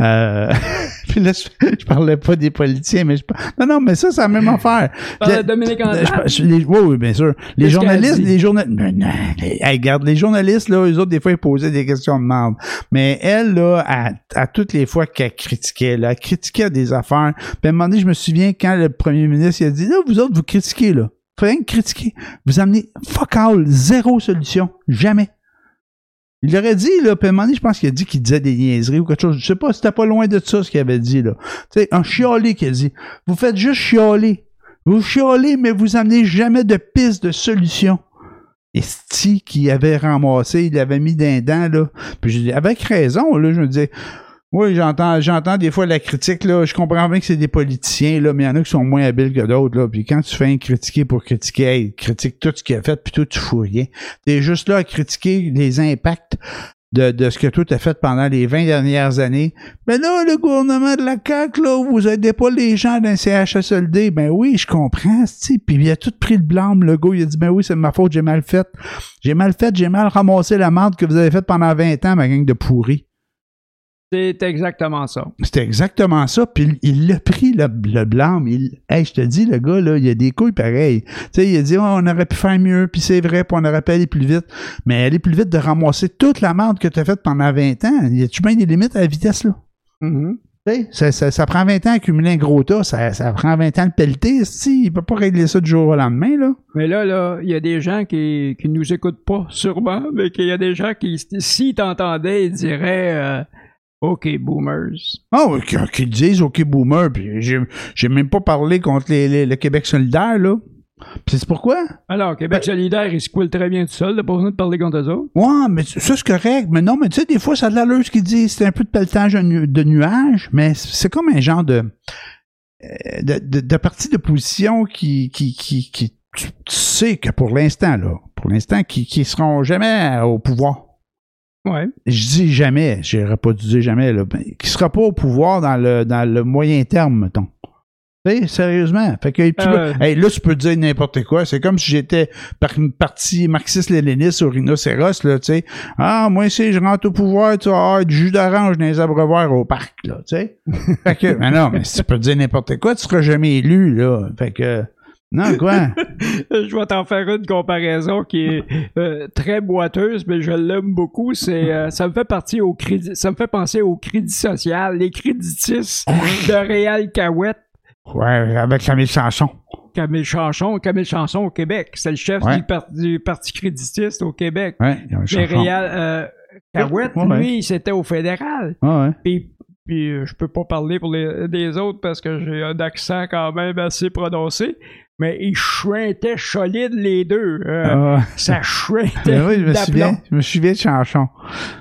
Euh, puis là, je, je parlais pas des politiciens, mais je Non, non, mais ça, c'est la même affaire. De Dominique Je- je- les- oui, oui, bien sûr. Les journalistes, les journalistes, regarde, les journalistes, là, eux autres, des fois, ils posaient des questions de merde. Mais elle, là, à, à toutes les fois qu'elle critiquait, là, elle critiquait des affaires. Puis à un moment donné, je me souviens quand le premier ministre, il a dit, là, vous autres, vous critiquez, là. Faut rien que critiquer. Vous amenez fuck all, zéro solution. Jamais. Il aurait dit, là, puis à un moment donné, je pense qu'il a dit qu'il disait des niaiseries ou quelque chose. Je sais pas, c'était pas loin de ça, ce qu'il avait dit, là. Tu sais, un chialé qui a dit, vous faites juste chialer. Vous chialez, mais vous amenez jamais de piste de solution. Et qui avait ramassé, il l'avait mis d'un dent, là. Puis je dis, avec raison, là, je me disais, oui, j'entends, j'entends des fois la critique, là. Je comprends bien que c'est des politiciens, là, mais il y en a qui sont moins habiles que d'autres, là. Puis quand tu fais un critiquer pour critiquer, critique tout ce qu'il a fait, puis toi, tu fous rien. T'es juste là à critiquer les impacts de, de ce que toi t'as fait pendant les 20 dernières années. Mais là, le gouvernement de la CAQ, là, vous aidez pas les gens d'un CHSLD. Ben oui, je comprends, tu Puis il a tout pris le blâme, le gars. Il a dit, ben oui, c'est ma faute, j'ai mal fait. J'ai mal fait, j'ai mal ramassé la merde que vous avez faite pendant 20 ans, ma gang de pourris. C'est exactement ça. C'était exactement ça. Puis il l'a pris, le, le blâme. Il, hey, je te dis, le gars, là, il a des couilles pareilles. Tu sais, il a dit, oh, on aurait pu faire mieux, puis c'est vrai, puis on aurait pu aller plus vite. Mais aller plus vite de ramasser toute la merde que tu as faite pendant 20 ans, y a-tu bien des limites à la vitesse, là? Tu sais, Ça, ça, ça prend 20 ans à accumuler un gros tas, ça, ça prend 20 ans de pelleter, si, il peut pas régler ça du jour au lendemain, là. Mais là, là, il y a des gens qui, qui nous écoutent pas, sûrement, mais qu'il y a des gens qui, s'ils t'entendaient, ils diraient euh, OK, boomers. Oh, qui, qui disent OK boomer, puis j'ai, même pas parlé contre les, les- le Québec solidaire, là. C'est pourquoi? Alors, Québec solidaire, ils se coulent très bien tout seul, t'as pas besoin de parler contre eux autres. Ouais, mais ça, c'est correct. Mais non, mais tu sais, des fois, ça a de l'allure ce qu'ils disent. C'est un peu de pelletage de, nu- de nuages, mais c'est comme un genre de, euh, de, de, de parti d'opposition qui, qui, qui, qui tu, tu sais que pour l'instant, là, pour l'instant, qui, qui seront jamais au pouvoir. Ouais. Je dis jamais, j'aurais pas dû dire jamais, là, ben, qui sera pas au pouvoir dans le, dans le moyen terme, mettons. Sais, sérieusement. Fait que tu Euh. peux- hey, là, tu peux dire n'importe quoi. C'est comme si j'étais par une partie marxiste-léniniste au rhinocéros, là, tu sais. Ah, moi, si je rentre au pouvoir, tu vas avoir du jus d'orange dans les abreuvoirs au parc, là, tu sais. fait que, mais non, mais si tu peux dire n'importe quoi, tu seras jamais élu, là. Fait que, non, quoi? Je vais t'en faire une comparaison qui est euh, très boiteuse, mais je l'aime beaucoup. C'est, euh, ça me fait partie au crédit, ça me fait penser au crédit social, les créditistes de Réal Cahouette. Ouais, avec Camille Chanson. Camille Chanson, Camille Chanson au Québec. C'est le chef Ouais. du, par- du Parti créditiste au Québec. Ouais, Mais. Réal euh, Cahouette, Ouais, lui, c'était au fédéral. Puis, puis euh, je peux pas parler pour les, les autres parce que j'ai un accent quand même assez prononcé. Mais ils chuintaient solide les deux. Euh, Ah, Ça chuintait. Ben oui, je me souviens. Je me souviens de.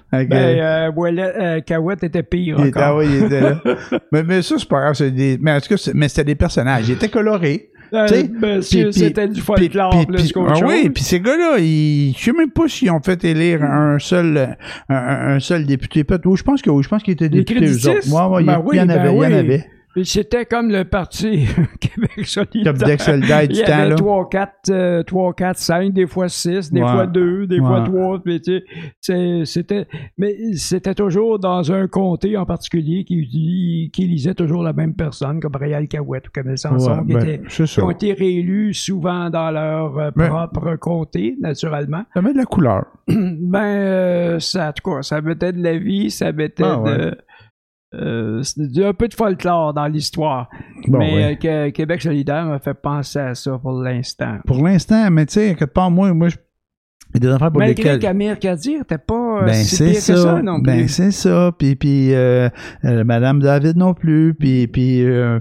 Fait que- Ben, euh, Ouellet- euh, Cahouette était pire il était, ah ouais, il était là. mais, mais ça, c'est pas grave. c'est Des, mais en tout cas, mais c'était des personnages. Ils étaient colorés. Euh, puis- c'était du folklore plus ah oui, puis ces gars-là, ils, je sais même pas s'ils ont fait élire un seul, un, un seul député. Oui, je pense que oui, je pense qu'ils étaient députés eux autres. Ouais, ouais, il y- Ben oui, il y en ben avait, il y en oui. avait. C'était comme le parti Québec solidaire. Top deck soldat Il du y temps, avait là. 3, 4, 3, 4, 5, des fois 6, des Ouais. fois 2, des fois Ouais. 3. Mais, tu sais, c'était, mais c'était toujours dans un comté en particulier qui, qui élisait toujours la même personne, comme Réal Cahouette ou Camille Sanson, Ouais, qui, ben, étaient- qui ont été réélus souvent dans leur euh, Ben- propre comté, naturellement. Ça met de la couleur. Ben, euh, ça, en tout cas, ça mettait de la vie, ça mettait Ah, de. Euh, un peu de folklore dans l'histoire. Bon, mais euh, que- Québec solidaire m'a fait penser à ça pour l'instant. Pour l'instant, mais tu sais, quelque part, moi, moi, je- il y a des affaires pour Malgré lesquelles. qu'Amir Kadir t'es pas euh, Ben si pire que ça, ça non plus. ben c'est ça, puis puis euh, euh, Madame David non plus, puis puis euh,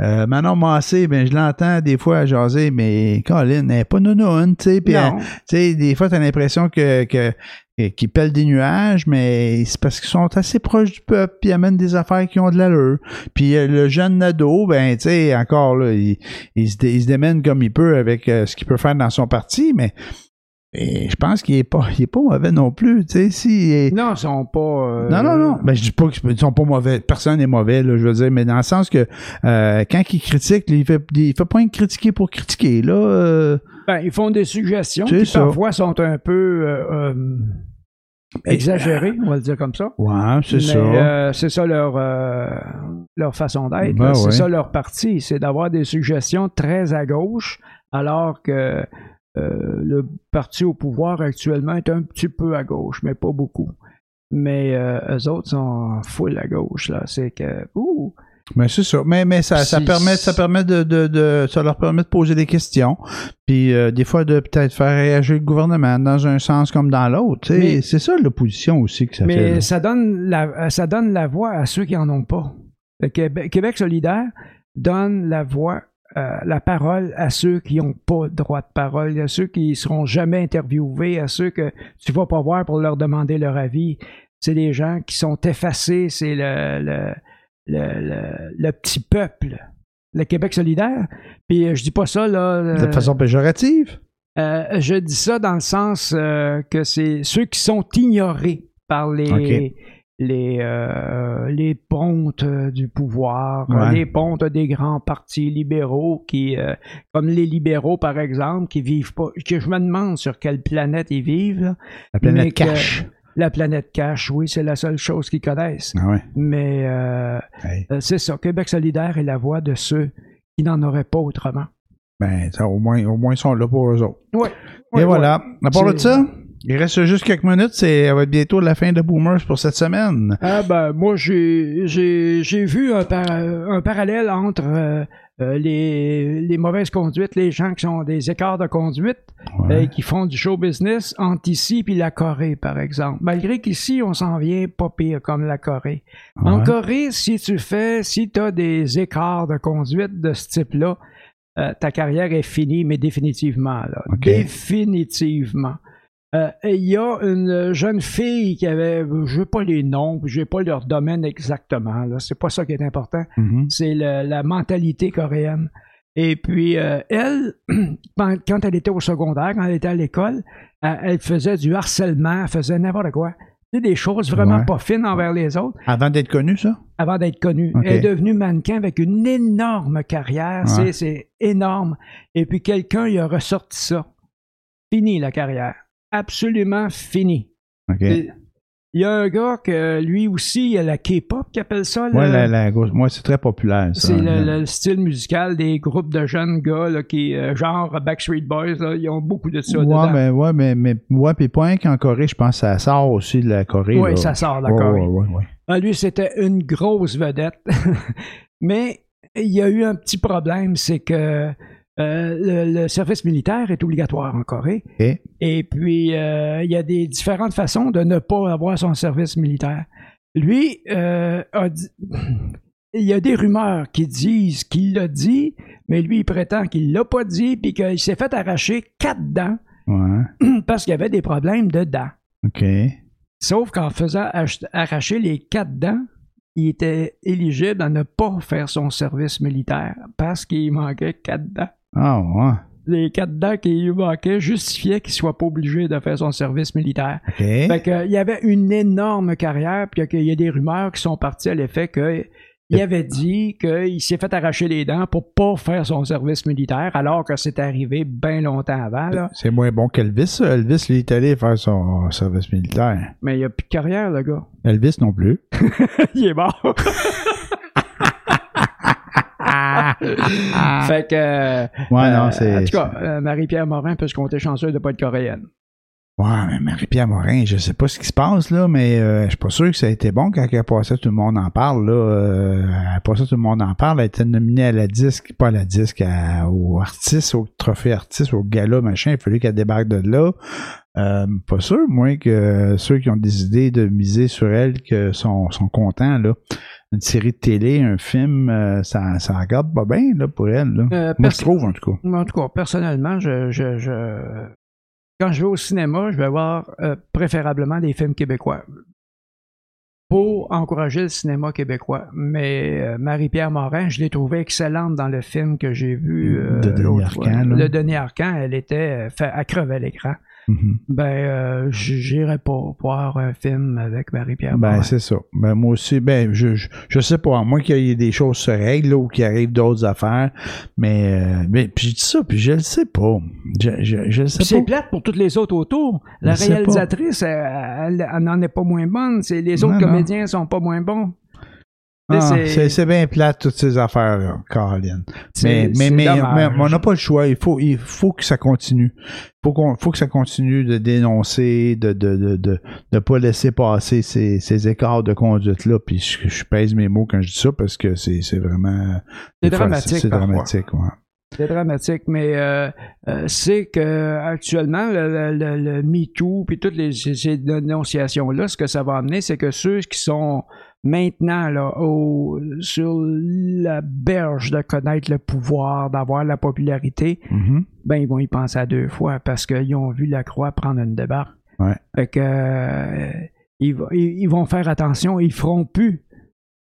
euh, Manon Massé, ben je l'entends des fois à jaser, mais Colin, elle est pas nounoune, tu sais, puis tu sais, des fois t'as l'impression que que qu'ils pèlent des nuages, mais c'est parce qu'ils sont assez proches du peuple, puis ils amènent des affaires qui ont de l'allure. Puis le jeune Nadeau, ben tu sais, encore là, il, il se, dé- il se démène comme il peut avec euh, ce qu'il peut faire dans son parti, mais et je pense qu'il est pas, il est pas mauvais non plus, tu sais, si Non, ils sont pas. euh, non, non, non. Ben, je dis pas qu'ils sont pas mauvais. Personne n'est mauvais, là, je veux dire, mais dans le sens que euh, quand il critique, il fait, il fait pas que critiquer pour critiquer. Là, euh, Ben, ils font des suggestions qui ça. parfois sont un peu exagérées, on va le dire comme ça. ouais, c'est ça. c'est ça leur, leur façon d'être. Ben c'est ouais. ça leur parti. C'est d'avoir des suggestions très à gauche, alors que euh, le parti au pouvoir actuellement est un petit peu à gauche, mais pas beaucoup. Mais euh, eux autres sont full à gauche. là. C'est que. Ouh, Mais c'est ça. Mais, mais ça, permet, ça permet de, de, de- ça leur permet de poser des questions. Puis euh, des fois de peut-être faire réagir le gouvernement dans un sens comme dans l'autre. Mais- C'est ça l'opposition aussi que ça fait. mais ça donne, la, ça donne la voix à ceux qui en ont pas. Le Québec, Québec solidaire donne la voix, euh, la parole à ceux qui n'ont pas droit de parole, à ceux qui ne seront jamais interviewés, à ceux que tu vas pas voir pour leur demander leur avis. C'est des gens qui sont effacés, c'est le, le, le, le- petit peuple, le Québec solidaire. Puis euh, je dis pas ça là. de euh, façon péjorative? euh, je dis ça dans le sens euh, que c'est ceux qui sont ignorés par les. Les euh, les pontes euh, du pouvoir, Ouais. euh, les pontes des grands partis libéraux qui euh, comme les libéraux par exemple qui vivent pas que je me demande sur quelle planète ils vivent. là. La planète cache. La planète cache, oui, c'est la seule chose qu'ils connaissent. Ah ouais. Mais euh, Hey. c'est ça, Québec solidaire est la voix de ceux qui n'en auraient pas autrement. Ben, ça, au moins, au moins, ils sont là pour eux autres. Ouais. Et voilà. À part de ça, il reste juste quelques minutes. C'est, va être bientôt la fin de Boomers pour cette semaine. Ah ben moi j'ai j'ai j'ai vu un, par- un parallèle entre euh, euh, les, les mauvaises conduites, les gens qui sont des écarts de conduite Ouais. et qui font du show business entre ici puis la Corée par exemple. Malgré qu'ici on s'en vient pas pire comme la Corée. En. Corée, si tu fais si tu as des écarts de conduite de ce type-là, euh, ta carrière est finie mais définitivement là. Définitivement. Euh, et Il y a une jeune fille qui avait, je n'ai pas les noms, je n'ai pas leur domaine exactement, là, c'est pas ça qui est important, Mhm. c'est la mentalité coréenne. Et puis, euh, elle, quand elle était au secondaire, quand elle était à l'école, euh, elle faisait du harcèlement, elle faisait n'importe quoi. Des choses vraiment Ouais. pas fines envers les autres Avant d'être connu, ça? avant d'être connue. Elle est devenue mannequin avec une énorme carrière. Ouais. C'est énorme. Et puis quelqu'un il a ressorti ça. Fini la carrière. Absolument fini. Il y a un gars que lui aussi, il y a la K-pop qui appelle ça. Moi, la, la c'est très populaire, c'est le, le style musical des groupes de jeunes gars là, qui, euh, genre Backstreet Boys, là, ils ont beaucoup de ça Ouais, dedans. mais, ouais, mais, mais, ouais, puis pas qu'en Corée, je pense que ça sort aussi de la Corée. Oui, ça sort de la Corée. Ah, lui, c'était une grosse vedette. Mais il y a eu un petit problème, c'est que euh, le, le service militaire est obligatoire en Corée. Et? Puis, euh, il y a des différentes façons de ne pas avoir son service militaire. Lui, euh, a dit- il y a des rumeurs qui disent qu'il l'a dit, mais lui, il prétend qu'il l'a pas dit, puis qu'il s'est fait arracher quatre dents Ouais. parce qu'il y avait des problèmes de dents. OK. Sauf qu'en faisant ach- arracher les quatre dents, il était éligible à ne pas faire son service militaire parce qu'il manquait quatre dents. Ah, ouais. Les quatre dents qui lui manquaient justifiaient qu'il soit pas obligé de faire son service militaire. Fait que, euh, il y avait une énorme carrière, puis qu'il y a des rumeurs qui sont parties à l'effet que il avait dit qu'il s'est fait arracher les dents pour pas faire son service militaire, alors que c'est arrivé bien longtemps avant. C'est moins bon qu'Elvis. Elvis, lui, est allé faire son service militaire. Mais il n'y a plus de carrière, le gars. Elvis non plus. il est mort. fait que. euh, Ouais, non, c'est. En tout cas, euh, Marie-Pierre Morin peut se compter chanceuse de pas être coréenne. Ouais, mais Marie-Pierre Morin, je sais pas ce qui se passe, là, mais euh, je suis pas sûr que ça a été bon quand elle a passé Tout le monde en parle, là. Euh, elle a passé Tout le monde en parle. Elle a été nominée à la disque, pas à la disque, à- au artiste, au trophée artiste, au gala, machin. Il fallait qu'elle débarque de là. Euh, pas sûr, moi, que ceux qui ont décidé de miser sur elle que sont, sont contents, là. Une série de télé, un film, euh, ça, ça regarde pas bien, là, pour elle, là. Euh, Moi, je trouve, en tout cas. En tout cas, personnellement, je, je, je- quand je vais au cinéma, je vais voir euh, préférablement des films québécois pour encourager le cinéma québécois. Mais euh, Marie-Pierre Morin, je l'ai trouvée excellente dans le film que j'ai vu. De Denis là. Le Denis Arcand, elle était euh, fait, elle Mhm. Ben, euh, j- j'irais pas voir un film avec Marie-Pierre. Ben, c'est ça. Ben, moi aussi, ben, je, je, je sais pas, à moins qu'il y ait des choses se règlent, là, ou qu'il arrive d'autres affaires, mais, euh, mais, puis je dis ça, puis je le sais pas. Je, je, je le sais c'est plate pour toutes les autres autour. La réalisatrice, elle, n'en est pas moins bonne. Les autres Non, non. comédiens sont pas moins bons. Ah, c'est- bien plate, toutes ces affaires-là, Caroline. Mais, mais, mais, on n'a pas le choix. Il faut, il faut que ça continue. Faut qu'on, faut que ça continue de dénoncer, de, de, de, de, de pas laisser passer ces, ces écarts de conduite-là. Puis je, je pèse mes mots quand je dis ça parce que c'est, vraiment. C'est dramatique, C'est dramatique, ouais. C'est dramatique, mais euh, euh, c'est que actuellement le, le, le, le MeToo puis toutes les, ces, ces dénonciations-là, ce que ça va amener, c'est que ceux qui sont maintenant là, au, sur la berge de connaître le pouvoir, d'avoir la popularité, Mhm. ben ils vont y penser à deux fois parce qu'ils ont vu la croix prendre une débarque. Ouais. Fait que euh, ils, vont faire attention, ils feront plus.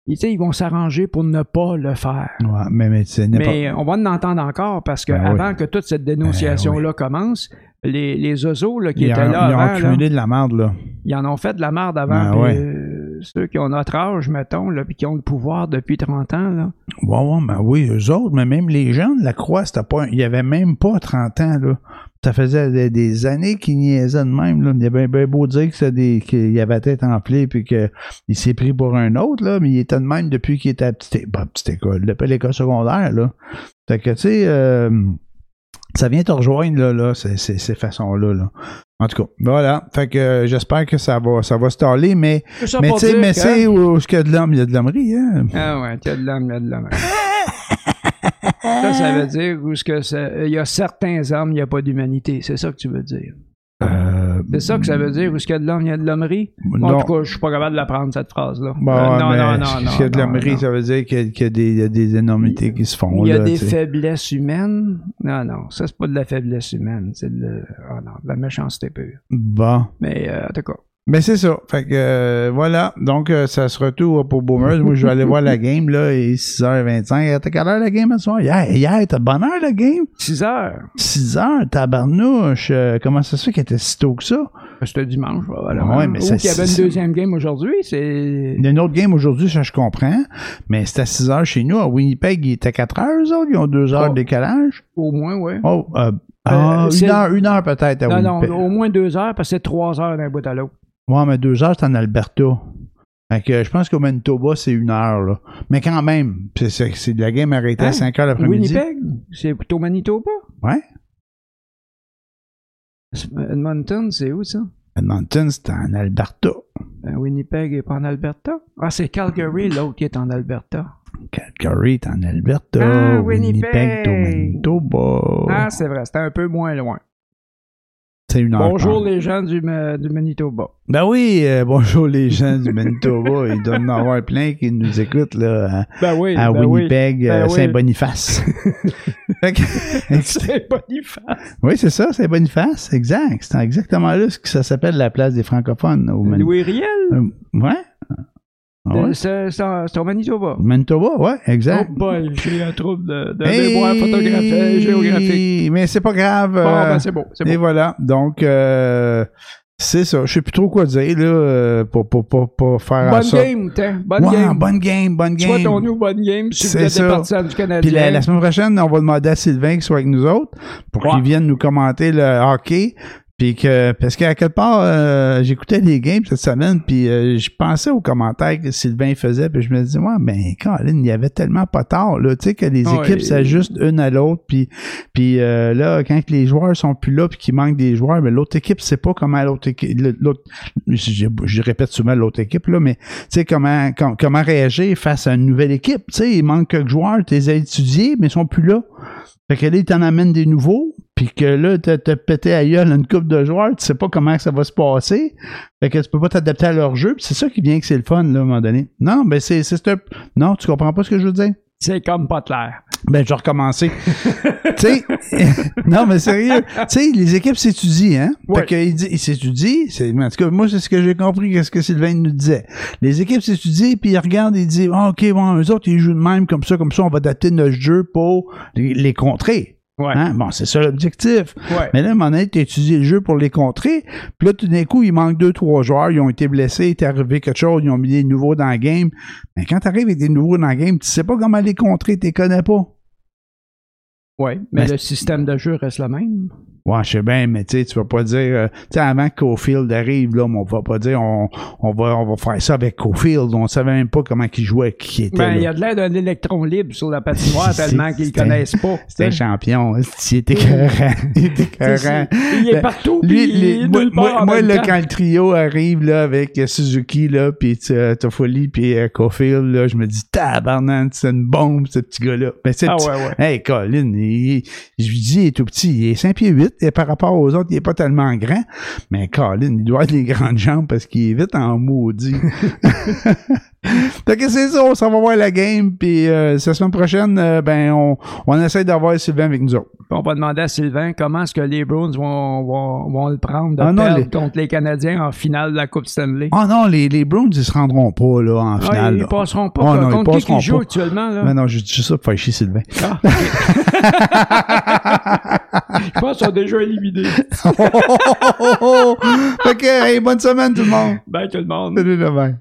Ils, ils vont s'arranger pour ne pas le faire. Ouais, mais, on va en entendre encore parce que Ben avant oui. que toute cette dénonciation-là commence, les, les oiseaux là, qui Ils étaient là ils ont avant, là, accumulé de la merde, là. ils en ont fait de la merde avant. Ben puis, ouais. Ceux qui ont notre âge, mettons, là, puis qui ont le pouvoir depuis 30 ans, là. Ouais, ouais, ben oui, eux autres, mais même les jeunes, la croix, c'était pas. Il y avait même pas 30 ans, là. Ça faisait des, années qu'ils niaisaient de même, là. Il y avait bien beau dire qu'il avait la tête enflée puis qu'il s'est pris pour un autre, là, mais il était de même depuis qu'il était à petite, à petite école, l'école secondaire, là. Fait que, tu sais, euh, ça vient te rejoindre, là, ces, ces, façons-là, là. En tout cas, voilà. Fait que euh, j'espère que ça va, ça va se taller, mais, mais tu sais, mais c'est où, qu'il y a de l'homme, il y a de l'hommerie, hein. Ah ouais, il y a de l'homme, il y a de l'homme. ça, ça veut dire où est-ce que il y a certains hommes, il n'y a pas d'humanité. C'est ça que tu veux dire. Euh, C'est ça que ça veut dire où est-ce qu'il y a de l'homme, il y a de l'hommerie? En non. tout cas, je suis pas capable de l'apprendre, cette phrase-là. Bon, Euh, non, non, non, non. S'il y a de l'hommerie, ça veut dire qu'il y a, qu'il y des, il y a des énormités qui se font. Il y a là, des faiblesses humaines? Non, non, ça, c'est pas de la faiblesse humaine. C'est de, non, de la méchanceté pure. Bon. Mais, euh, en tout cas, Mais c'est ça. Fait que euh, voilà. Donc, euh, ça se retourne pour Boomers. Moi, je vais aller voir la game, là, et 6h25. T'as quelle heure la game à soir? Hier, hier t'as bonne heure la game? 6 heures. 6h, tabarnouche. Euh, comment ça se fait qu'elle était si tôt que ça? C'était dimanche, probablement. Ouais, mais Ou ça- qu'il y avait c'est- une deuxième game aujourd'hui. C'est. Il y a une autre game aujourd'hui, ça je comprends. Mais c'est à 6h chez nous. À Winnipeg, il était 4 heures, eux autres. Ils ont 2 heures Oh. de décalage. Au moins, oui. Oh, euh, ah, c'est- une heure, une heure peut-être à Non, non, au moins deux heures, parce que c'est trois heures d'un bout à l'autre. Ouais, mais deux heures, c'est en Alberta. Fait que je pense qu'au Manitoba, c'est une heure, là. Mais quand même, c'est, de la game arrêtée Hein? à 5 heures l'après-midi. Winnipeg, c'est plutôt Manitoba? Ouais. Edmonton, c'est où ça? Edmonton, c'est en Alberta. Ben, Winnipeg est pas en Alberta. Ah, c'est Calgary, l'autre qui est en Alberta. Calgary est en Alberta. Ah, Winnipeg, Winnipeg. au Manitoba. Ah, c'est vrai, c'était un peu moins loin. C'est une heure. Bonjour les gens du, du Manitoba. Ben oui, euh, bonjour les gens du Manitoba. Il doit y en avoir plein qui nous écoutent, là, Ben oui, à, à ben. Winnipeg, Ben euh. Saint-Boniface. Fait que- C'est Boniface. oui, c'est ça, Saint-Boniface, exact. C'est exactement là ce que ça s'appelle la place des francophones au Manitoba. Louis Riel? Euh, ouais. Ah ouais? C'est au Manitoba. Manitoba, ouais, Oh exact. boy, j'ai un trouble de, de Hey! mémoire photographique, géographique. Mais c'est pas grave. Bon, euh, ben c'est bon, c'est Et voilà. Donc, euh, c'est ça. Je sais plus trop quoi dire, là, euh, pour, pour, pour, pour faire Bonne ça. game. Bonne game. bonne game, bonne game. ton nous, bonne game. Si C'est vous êtes partisans du Canadien. Puis la, la semaine prochaine, on va demander à Sylvain qu'il soit avec nous autres pour Ouais. qu'il vienne nous commenter le hockey. Puis que, parce qu'à quelque part, euh, j'écoutais les games cette semaine, puis euh, je pensais aux commentaires que Sylvain faisait, puis je me disais, ouais, ben, Colin, il y avait tellement pas tard, là, tu sais, que les Ouais. équipes s'ajustent une à l'autre, puis, puis euh, là, quand les joueurs sont plus là, puis qu'il manque des joueurs, mais l'autre équipe sait pas comment l'autre équipe, l'autre, je, je répète souvent l'autre équipe, là, mais tu sais, comment, com- comment réagir face à une nouvelle équipe, tu sais, il manque quelques joueurs, tu les as étudiés, mais ils sont plus là. Fait que là, il t'en amène des nouveaux, puis que là, t'as t'as pété à gueule une coupe de joueurs, tu sais pas comment ça va se passer. Fait que tu peux pas t'adapter à leur jeu, c'est ça qui vient que c'est le fun, là, à un moment donné. Non, ben c'est c'est un- Non, tu comprends pas ce que je veux dire? C'est comme pas clair. Ben, je vais recommencer. tu sais, non, mais sérieux, tu sais, les équipes s'étudient, hein? Ouais. Fait qu'ils s'étudient, c'est, en tout cas, moi, c'est ce que j'ai compris, qu'est-ce que Sylvain nous disait. Les équipes s'étudient, puis ils regardent et ils disent, ah, OK, bon, eux autres, ils jouent de même, comme ça, comme ça, on va adapter notre jeu pour les, les contrer. Ouais. Hein? Bon, c'est ça l'objectif. Ouais. Mais là, à un moment donné, tu étudié le jeu pour les contrer. Puis là, tout d'un coup, il manque deux, trois joueurs. Ils ont été blessés, il est arrivé quelque chose, ils ont mis des nouveaux dans le game. Mais quand tu arrives avec des nouveaux dans le game, tu sais pas comment les contrer, tu les connais pas. Ouais. Mais le système de jeu reste le même. Ouais, je sais bien, mais tu sais, tu vas pas dire, euh, tu sais, avant que Cofield arrive, là, on va pas dire, on, on va, on va faire ça avec Cofield. On savait même pas comment il jouait, qui était. Ben, il y a de l'air d'un électron libre sur la patinoire tellement qu'ils connaissent pas. C'était un champion. Il était écœurant. Il était écœurant. Il est Ben, partout. Lui, il est moi, moi, là, quand le trio arrive là, avec euh, Suzuki, là, puis euh, Toffoli, puis euh, Caulfield, là, je me dis, tabarnak, c'est une bombe, ce petit gars-là. Mais c'est Ah ouais, ouais. Hey, Colin, il- je lui dis, il est tout petit. Il est 5 pieds 8, et par rapport aux autres, il est pas tellement grand. Mais Colin, il doit avoir des grandes jambes parce qu'il est vite en maudit. que c'est ça, on s'en va voir la game, puis euh, la semaine prochaine, euh, ben, on, on essaie d'avoir Sylvain avec nous autres. On va demander à Sylvain comment est-ce que les Bruins vont, vont, vont le prendre de Ah non, perdre les- contre les Canadiens en finale de la Coupe Stanley. Ah non, les, les Browns, ils se rendront pas, là, en Ah, finale. ils là. passeront pas. Ah non, ils contre qui passeront qui joue pas. actuellement? Là? Mais non, je dis ça pour faire chier Sylvain. Ah, ok. Je pense qu'ils sont déjà éliminés. que, hey, bonne semaine tout le monde. Bye tout le monde. Salut, bye.